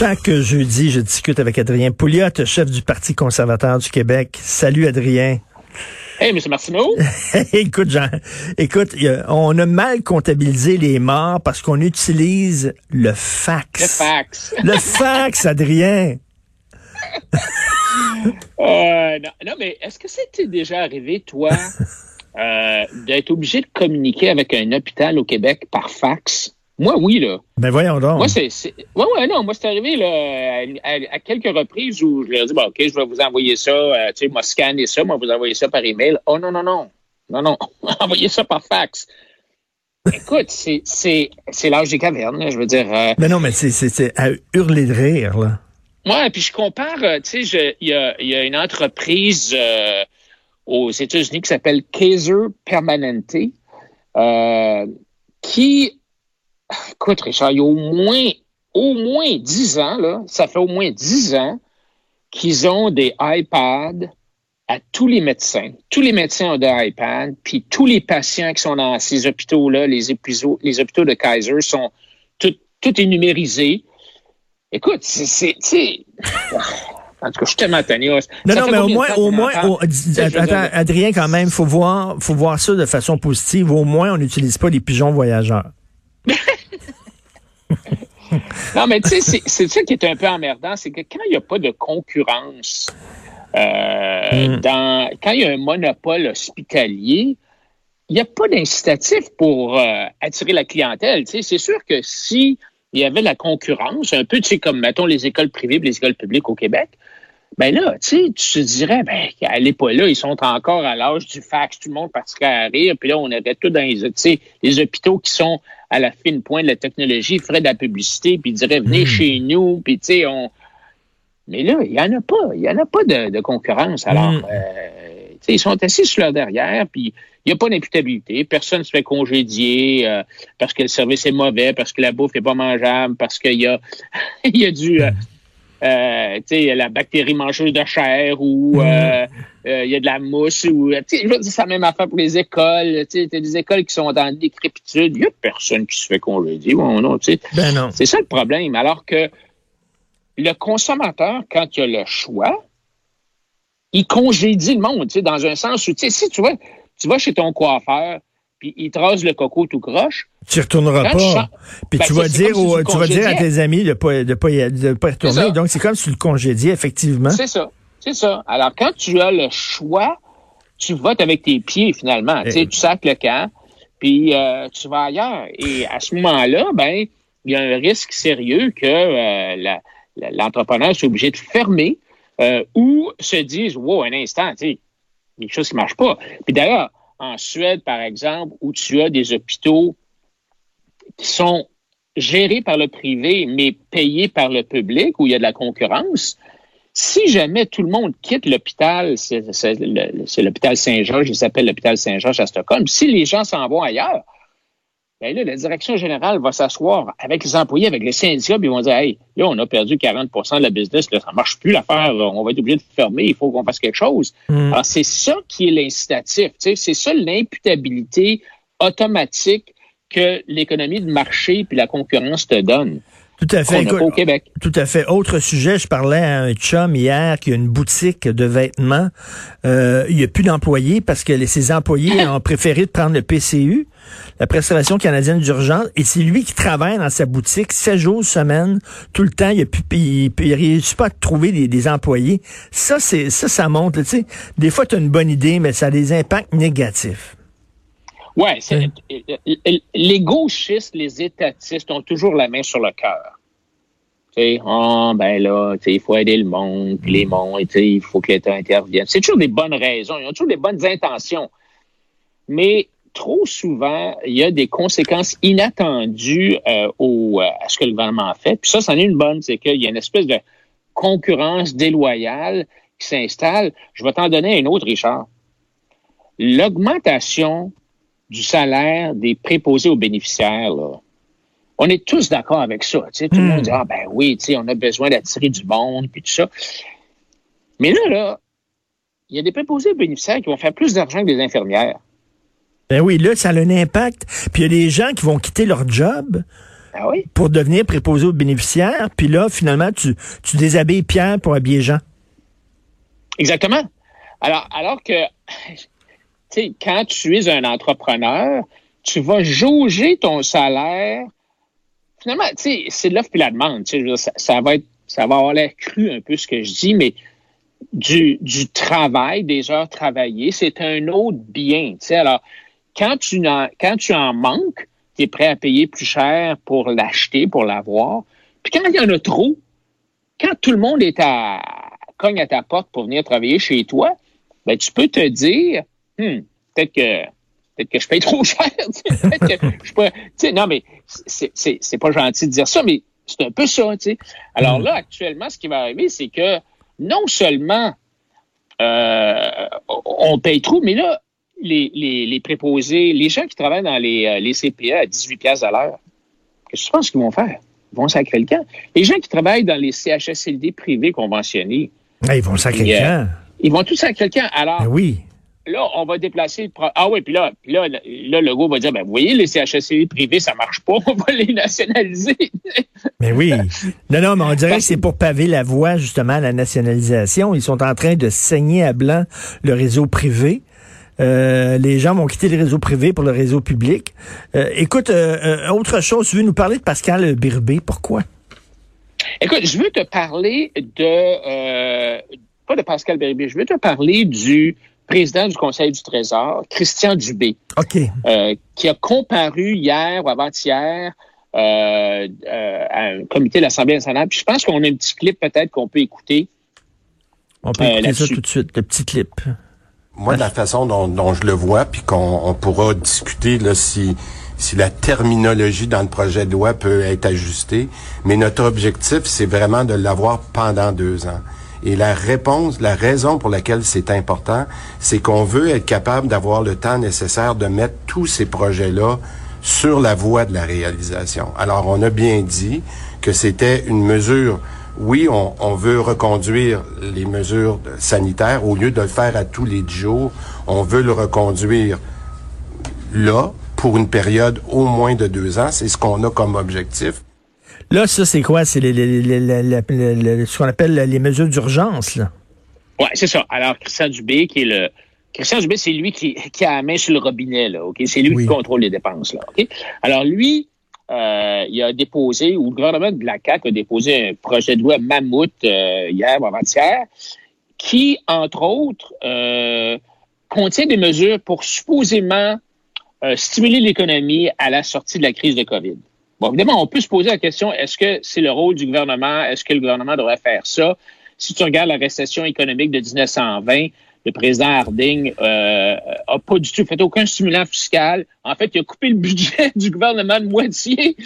Chaque jeudi, je discute avec Adrien Pouliot, chef du Parti conservateur du Québec. Salut Adrien. Hey, M. Martineau. écoute, Jean, écoute, on a mal comptabilisé les morts parce qu'on utilise le fax. Le fax. Le fax, Adrien. Euh, non, mais est-ce que c'était déjà arrivé, toi, euh, d'être obligé de communiquer avec un hôpital au Québec par fax? Moi, oui, là. Ben voyons donc. Moi, c'est. Ouais, ouais, non. Moi, c'est arrivé là, à, quelques reprises où je leur ai dit bon, OK, je vais vous envoyer ça, euh, tu sais, moi, scanner ça, moi, vous envoyer ça par email. Oh non, non, non. Non, non. Envoyez ça par fax. Écoute, c'est, l'âge des cavernes, je veux dire. Euh, mais non, mais c'est, c'est, à hurler de rire, là. Ouais, puis je compare, euh, tu sais, il y a, y a, une entreprise aux États-Unis qui s'appelle Kaiser Permanente, qui Écoute, Richard, il y a au moins, au moins 10 ans, là, ça fait au moins 10 ans qu'ils ont des iPads à tous les médecins. Tous les médecins ont des iPads, puis tous les patients qui sont dans ces hôpitaux-là, les, les hôpitaux de Kaiser, sont tout, tout est numérisé. Écoute, c'est, en tout cas, je suis tellement tanné. Non, non, mais au moins, au moins, attends, Adrien, quand même, faut voir, faut voir ça de façon positive. Au moins, on n'utilise pas les pigeons voyageurs. non, mais tu sais, c'est ça qui est un peu emmerdant, c'est que quand il n'y a pas de concurrence, euh, mm. dans, quand il y a un monopole hospitalier, il n'y a pas d'incitatif pour euh, attirer la clientèle. Tu sais, c'est sûr que si il y avait la concurrence, un peu, tu sais, comme, mettons, les écoles privées et les écoles publiques au Québec, ben là, tu sais, tu te dirais, ben, elle pas là, ils sont encore à l'âge du fax, tout le monde partirait à rire, puis là, on aurait tout dans les, les hôpitaux qui sont à la fine pointe de la technologie, feraient de la publicité, puis ils diraient, venez hmm. chez nous, puis tu sais, on... Mais là, il n'y en a pas, il n'y en a pas de, concurrence. Alors, hmm. euh, ils sont assis sur leur derrière, puis il n'y a pas d'imputabilité. Personne ne se fait congédier euh, parce que le service est mauvais, parce que la bouffe n'est pas mangeable, parce qu'il y a, y a du... Euh, euh, la bactérie mangeuse de chair ou mm. euh, euh, il y a de la mousse ou je veux dire, c'est la même affaire pour les écoles. Tu as des écoles qui sont dans décrépitude. Il n'y a personne qui se fait congédier. Bon, non, ben non. C'est ça le problème. Alors que le consommateur, quand il a le choix, il congédie le monde, dans un sens où, si tu vois, tu vas chez ton coiffeur, puis il te rase le coco tout croche. Tu retourneras pas. Puis ben, tu vas dire tu vas dire à tes amis de pas de pas de pas retourner. Donc c'est comme si tu le congédiais effectivement. C'est ça. C'est ça. Alors quand tu as le choix, tu votes avec tes pieds finalement. Tu tu sacs le camp, puis euh, tu vas ailleurs. Et à ce moment-là, ben il y a un risque sérieux que euh, l'entrepreneur soit obligé de fermer euh, ou se dise wow un instant, tu sais, quelque chose qui marche pas. Puis d'ailleurs en Suède, par exemple, où tu as des hôpitaux qui sont gérés par le privé, mais payés par le public, où il y a de la concurrence, si jamais tout le monde quitte l'hôpital, c'est l'hôpital Saint-Georges, il s'appelle l'hôpital Saint-Georges à Stockholm, si les gens s'en vont ailleurs, ben là, la direction générale va s'asseoir avec les employés, avec les syndicats, puis ils vont dire Hey, là, on a perdu 40% de la business, là, ça marche plus l'affaire, on va être obligé de fermer, il faut qu'on fasse quelque chose. Mm. Alors, c'est ça qui est l'incitatif, c'est ça l'imputabilité automatique que l'économie de marché puis la concurrence te donne. Tout à fait. au Québec. Tout à fait. Autre sujet, je parlais à un chum hier qui a une boutique de vêtements. Euh, il n'y a plus d'employés parce que ses employés ont préféré de prendre le PCU, la prestation canadienne d'urgence, et c'est lui qui travaille dans sa boutique 7 jours semaine, tout le temps. Il ne réussit pas à trouver des, employés. Ça, c'est ça, ça montre. Tu sais, des fois, tu as une bonne idée, mais ça a des impacts négatifs. Ouais, les gauchistes, les étatistes ont toujours la main sur le cœur. Sais, oh, ben là, il faut aider le monde, puis les mondes, il faut que l'État intervienne. C'est toujours des bonnes raisons, ils ont toujours des bonnes intentions. Mais trop souvent, il y a des conséquences inattendues euh, au, euh, à ce que le gouvernement fait. Puis ça, c'en est une bonne, c'est qu'il y a une espèce de concurrence déloyale qui s'installe. Je vais t'en donner une autre, Richard. L'augmentation du salaire des préposés aux bénéficiaires, on est tous d'accord avec ça. Tout le monde hmm. dit, ah ben oui, on a besoin d'attirer du monde, puis tout ça. Mais là, là, il y a des préposés aux bénéficiaires qui vont faire plus d'argent que des infirmières. Ben oui, là, ça a un impact. Puis il y a des gens qui vont quitter leur job Ah oui? pour devenir préposé aux bénéficiaires. Puis là, finalement, tu, tu déshabilles Pierre pour habiller Jean. Exactement. Alors, alors que, sais, quand tu es un entrepreneur, tu vas jauger ton salaire. Finalement, tu sais, c'est l'offre et la demande. Tu sais, ça, va être, ça va avoir l'air cru un peu ce que je dis, mais du, du travail, des heures travaillées, c'est un autre bien. Tu sais, alors, quand tu, en, quand tu en manques, tu es prêt à payer plus cher pour l'acheter, pour l'avoir. Puis quand il y en a trop, quand tout le monde est à cogne à ta porte pour venir travailler chez toi, ben, tu peux te dire, hmm, peut-être que peut-être que je paye trop cher. peut-être que je peux, non, mais c'est pas gentil de dire ça, mais c'est un peu ça. Alors hmm. là, actuellement, ce qui va arriver, c'est que non seulement euh, on paye trop, mais là, les, les, les, préposés, les gens qui travaillent dans les, euh, les CPA à 18 pièces à l'heure, qu'est-ce que tu penses qu'ils vont faire? Ils vont sacrer le camp. Les gens qui travaillent dans les CHSLD privés conventionnés, ah, ils vont sacrer le camp. Ils vont tous sacrer le camp. Alors, ben oui. Là, on va déplacer. Le ah oui, puis là, là, là, le gars va dire, ben, vous voyez, les CHSLD privés, ça marche pas, on va les nationaliser. mais oui. Non, non, mais on dirait que c'est pour paver la voie, justement, à la nationalisation. Ils sont en train de saigner à blanc le réseau privé. Euh, les gens vont quitter le réseau privé pour le réseau public. Euh, écoute, euh, autre chose, tu veux nous parler de Pascal Birbé. Pourquoi? Écoute, je veux te parler de, pas de Pascal Birbé, je veux te parler du président du Conseil du Trésor, Christian Dubé, OK. qui a comparu hier ou avant-hier à un comité de l'Assemblée nationale. Puis je pense qu'on a un petit clip peut-être qu'on peut écouter. On peut écouter ça tout de suite, le petit clip. Moi, la façon dont, je le vois, puis qu'on pourra discuter là, si, si la terminologie dans le projet de loi peut être ajustée, mais notre objectif, c'est vraiment de l'avoir pendant deux ans. Et la réponse, la raison pour laquelle c'est important, c'est qu'on veut être capable d'avoir le temps nécessaire de mettre tous ces projets-là sur la voie de la réalisation. Alors, on a bien dit que c'était une mesure oui, on, veut reconduire les mesures sanitaires au lieu de le faire à tous les jours. On veut le reconduire là pour une période au moins de deux ans. C'est ce qu'on a comme objectif. Là, ça, c'est quoi? C'est ce qu'on appelle les mesures d'urgence, là. Oui, c'est ça. Alors, Christian Dubé, qui est le. Christian Dubé, c'est lui qui, a la main sur le robinet, là, OK? C'est lui qui contrôle les dépenses, là, OK? Alors, lui, euh, il a déposé, ou le gouvernement de la CAQ a déposé un projet de loi mammouth euh, hier ou avant-hier, qui, entre autres, euh, contient des mesures pour supposément stimuler l'économie à la sortie de la crise de COVID. Bon, évidemment, on peut se poser la question, est-ce que c'est le rôle du gouvernement? Est-ce que le gouvernement devrait faire ça? Si tu regardes la récession économique de 1920, le président Harding euh, a pas du tout fait aucun stimulant fiscal. En fait, il a coupé le budget du gouvernement de moitié.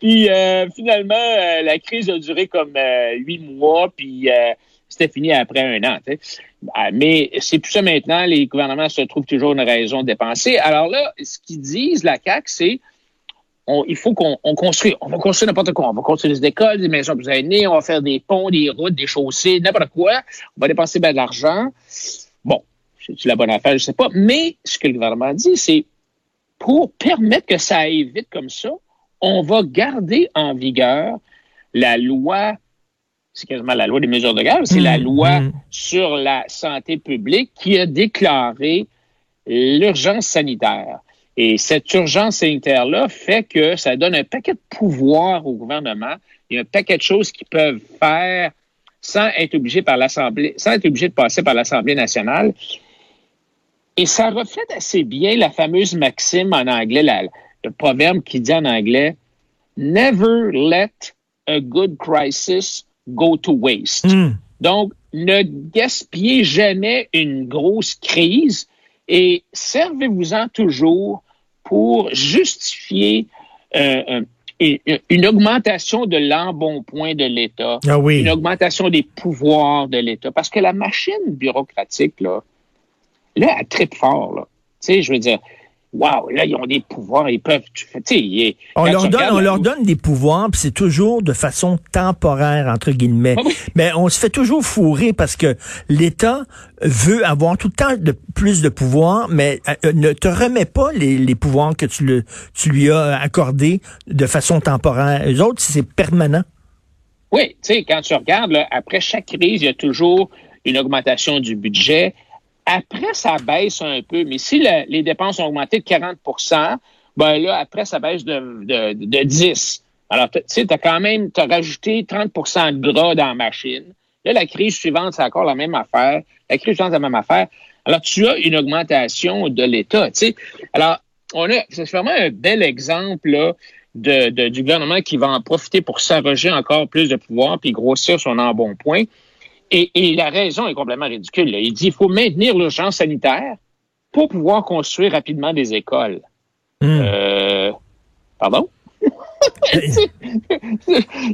Puis euh, finalement, euh, la crise a duré comme euh, huit mois, puis c'était fini après un an. Ah, mais c'est plus ça maintenant. Les gouvernements se trouvent toujours une raison de dépenser. Alors là, ce qu'ils disent, la CAC, c'est il faut qu'on construise. On va construire n'importe quoi. On va construire des écoles, des maisons plus aînées, on va faire des ponts, des routes, des chaussées, n'importe quoi. On va dépenser bien de l'argent. Bon, c'est la bonne affaire, je sais pas. Mais ce que le gouvernement dit, c'est pour permettre que ça aille vite comme ça, on va garder en vigueur la loi, c'est quasiment la loi des mesures de guerre, c'est la mmh, loi mmh. sur la santé publique qui a déclaré l'urgence sanitaire. Et cette urgence sanitaire-là fait que ça donne un paquet de pouvoirs au gouvernement. Il y a un paquet de choses qu'ils peuvent faire sans être obligé par l'Assemblée, sans être obligé de passer par l'Assemblée nationale. Et ça reflète assez bien la fameuse maxime en anglais, le proverbe qui dit en anglais Never let a good crisis go to waste. Hmm. Donc, ne gaspillez jamais une grosse crise et servez-vous-en toujours pour justifier euh, une augmentation de l'embonpoint de l'État, ah une augmentation des pouvoirs de l'État, parce que la machine bureaucratique, là, là, elle tripe fort, là. Tu sais, je veux dire, wow, là, ils ont des pouvoirs, ils peuvent, tu sais, on leur donne, on leur donne des pouvoirs, puis c'est toujours de façon temporaire entre guillemets. Ah Mais on se fait toujours fourrer parce que l'État veut avoir tout le temps de plus de pouvoir, mais euh, euh, ne te remet pas les, les pouvoirs que tu, le, tu lui as accordés de façon temporaire. Les autres, c'est permanent. Oui, tu sais, quand tu regardes, après chaque crise, il y a toujours une augmentation du budget. Après, ça baisse un peu, mais si les dépenses ont augmenté de 40% ben là, après, ça baisse de, de, de 10 Alors, tu sais, tu as quand même as rajouté 30% de gras dans la machine. Là, la crise suivante, c'est encore la même affaire. La crise suivante, c'est la même affaire. Alors, tu as une augmentation de l'État, tu sais. Alors, on a, c'est vraiment un bel exemple, de, du gouvernement qui va en profiter pour s'arroger encore plus de pouvoir puis grossir son embonpoint. Et, et la raison est complètement ridicule. Il dit qu'il faut maintenir l'urgence sanitaire pour pouvoir construire rapidement des écoles. Hmm. Euh, pardon?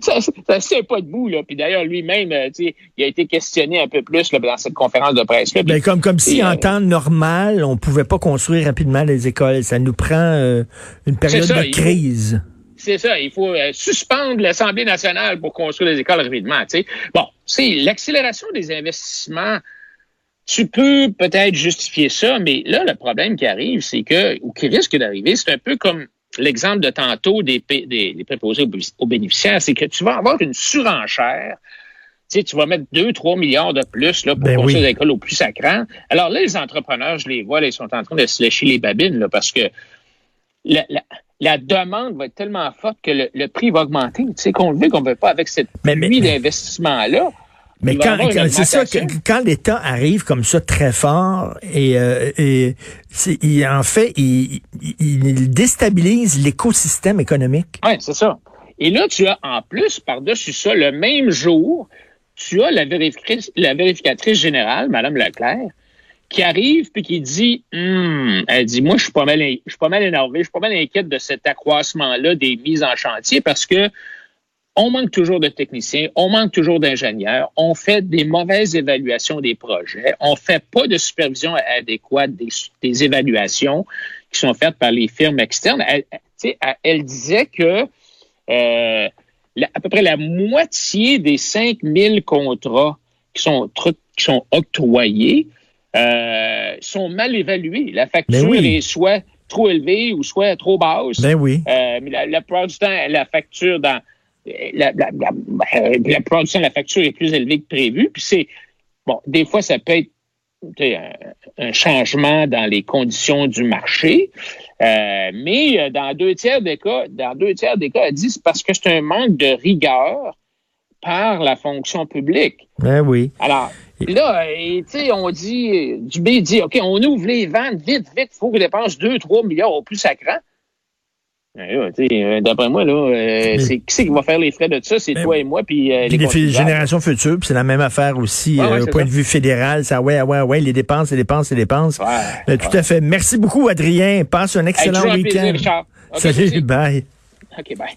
ça, ça, ça pas debout là. Puis d'ailleurs lui-même, euh, il a été questionné un peu plus là, dans cette conférence de presse là. Ben, comme comme si en euh, temps normal, on pouvait pas construire rapidement les écoles. Ça nous prend euh, une période de crise. C'est ça, il faut suspendre l'Assemblée nationale pour construire les écoles rapidement. sais. Bon, c'est l'accélération des investissements. Tu peux peut-être justifier ça, mais là, le problème qui arrive, c'est que, ou qui risque d'arriver, c'est un peu comme l'exemple de tantôt des, des, préposés aux bénéficiaires, c'est que tu vas avoir une surenchère. Tu, sais, tu vas mettre 2-3 milliards de plus là, pour ben construire des écoles au plus sacrant. Alors là, les entrepreneurs, je les vois, ils sont en train de se lécher les babines là, parce que la, la, demande va être tellement forte que le, prix va augmenter. Tu sais, qu'on le veut qu'on ne veut pas avec cette nuit d'investissement-là. Mais quand, c'est ça, quand l'État arrive comme ça très fort et, euh, et il, en fait, il, il déstabilise l'écosystème économique. Oui, c'est ça. Et là, tu as en plus, par-dessus ça, le même jour, tu as la vérificatrice, la vérificatrice générale, Mme Leclerc, qui arrive puis qui dit, hum, elle dit, moi, je suis pas mal, je suis pas mal énervé, je suis pas mal inquiète de cet accroissement-là des mises en chantier parce que on manque toujours de techniciens, on manque toujours d'ingénieurs, on fait des mauvaises évaluations des projets, on fait pas de supervision adéquate des, évaluations qui sont faites par les firmes externes. Elle, elle disait que euh, à peu près la moitié des 5000 contrats qui sont, qui sont octroyés euh, sont mal évalués. La facture est soit trop élevée ou soit trop basse. Ben oui. Euh, mais la, la plupart du temps, la facture dans la, la, la, la, production de la facture est plus élevée que prévu. Puis c'est bon, des fois, ça peut être un, changement dans les conditions du marché. Euh, mais dans deux tiers des cas, dans deux tiers des cas, elle dit c'est parce que c'est un manque de rigueur par la fonction publique. Ben oui. Alors, là, tu sais, on dit, du B dit, OK, on ouvre les ventes, vite, vite, il faut qu'on dépense 2-3 milliards au plus sacrant. Ben euh, d'après moi, là, euh, c'est qui qui va faire les frais de ça? C'est toi et moi, puis euh, les, les générations futures, puis c'est la même affaire aussi au point de vue fédéral. Ça, ouais, ouais, ouais, les dépenses, les dépenses, les dépenses. tout à fait. Merci beaucoup, Adrien. Passe un excellent week-end. Salut, bye. OK, bye.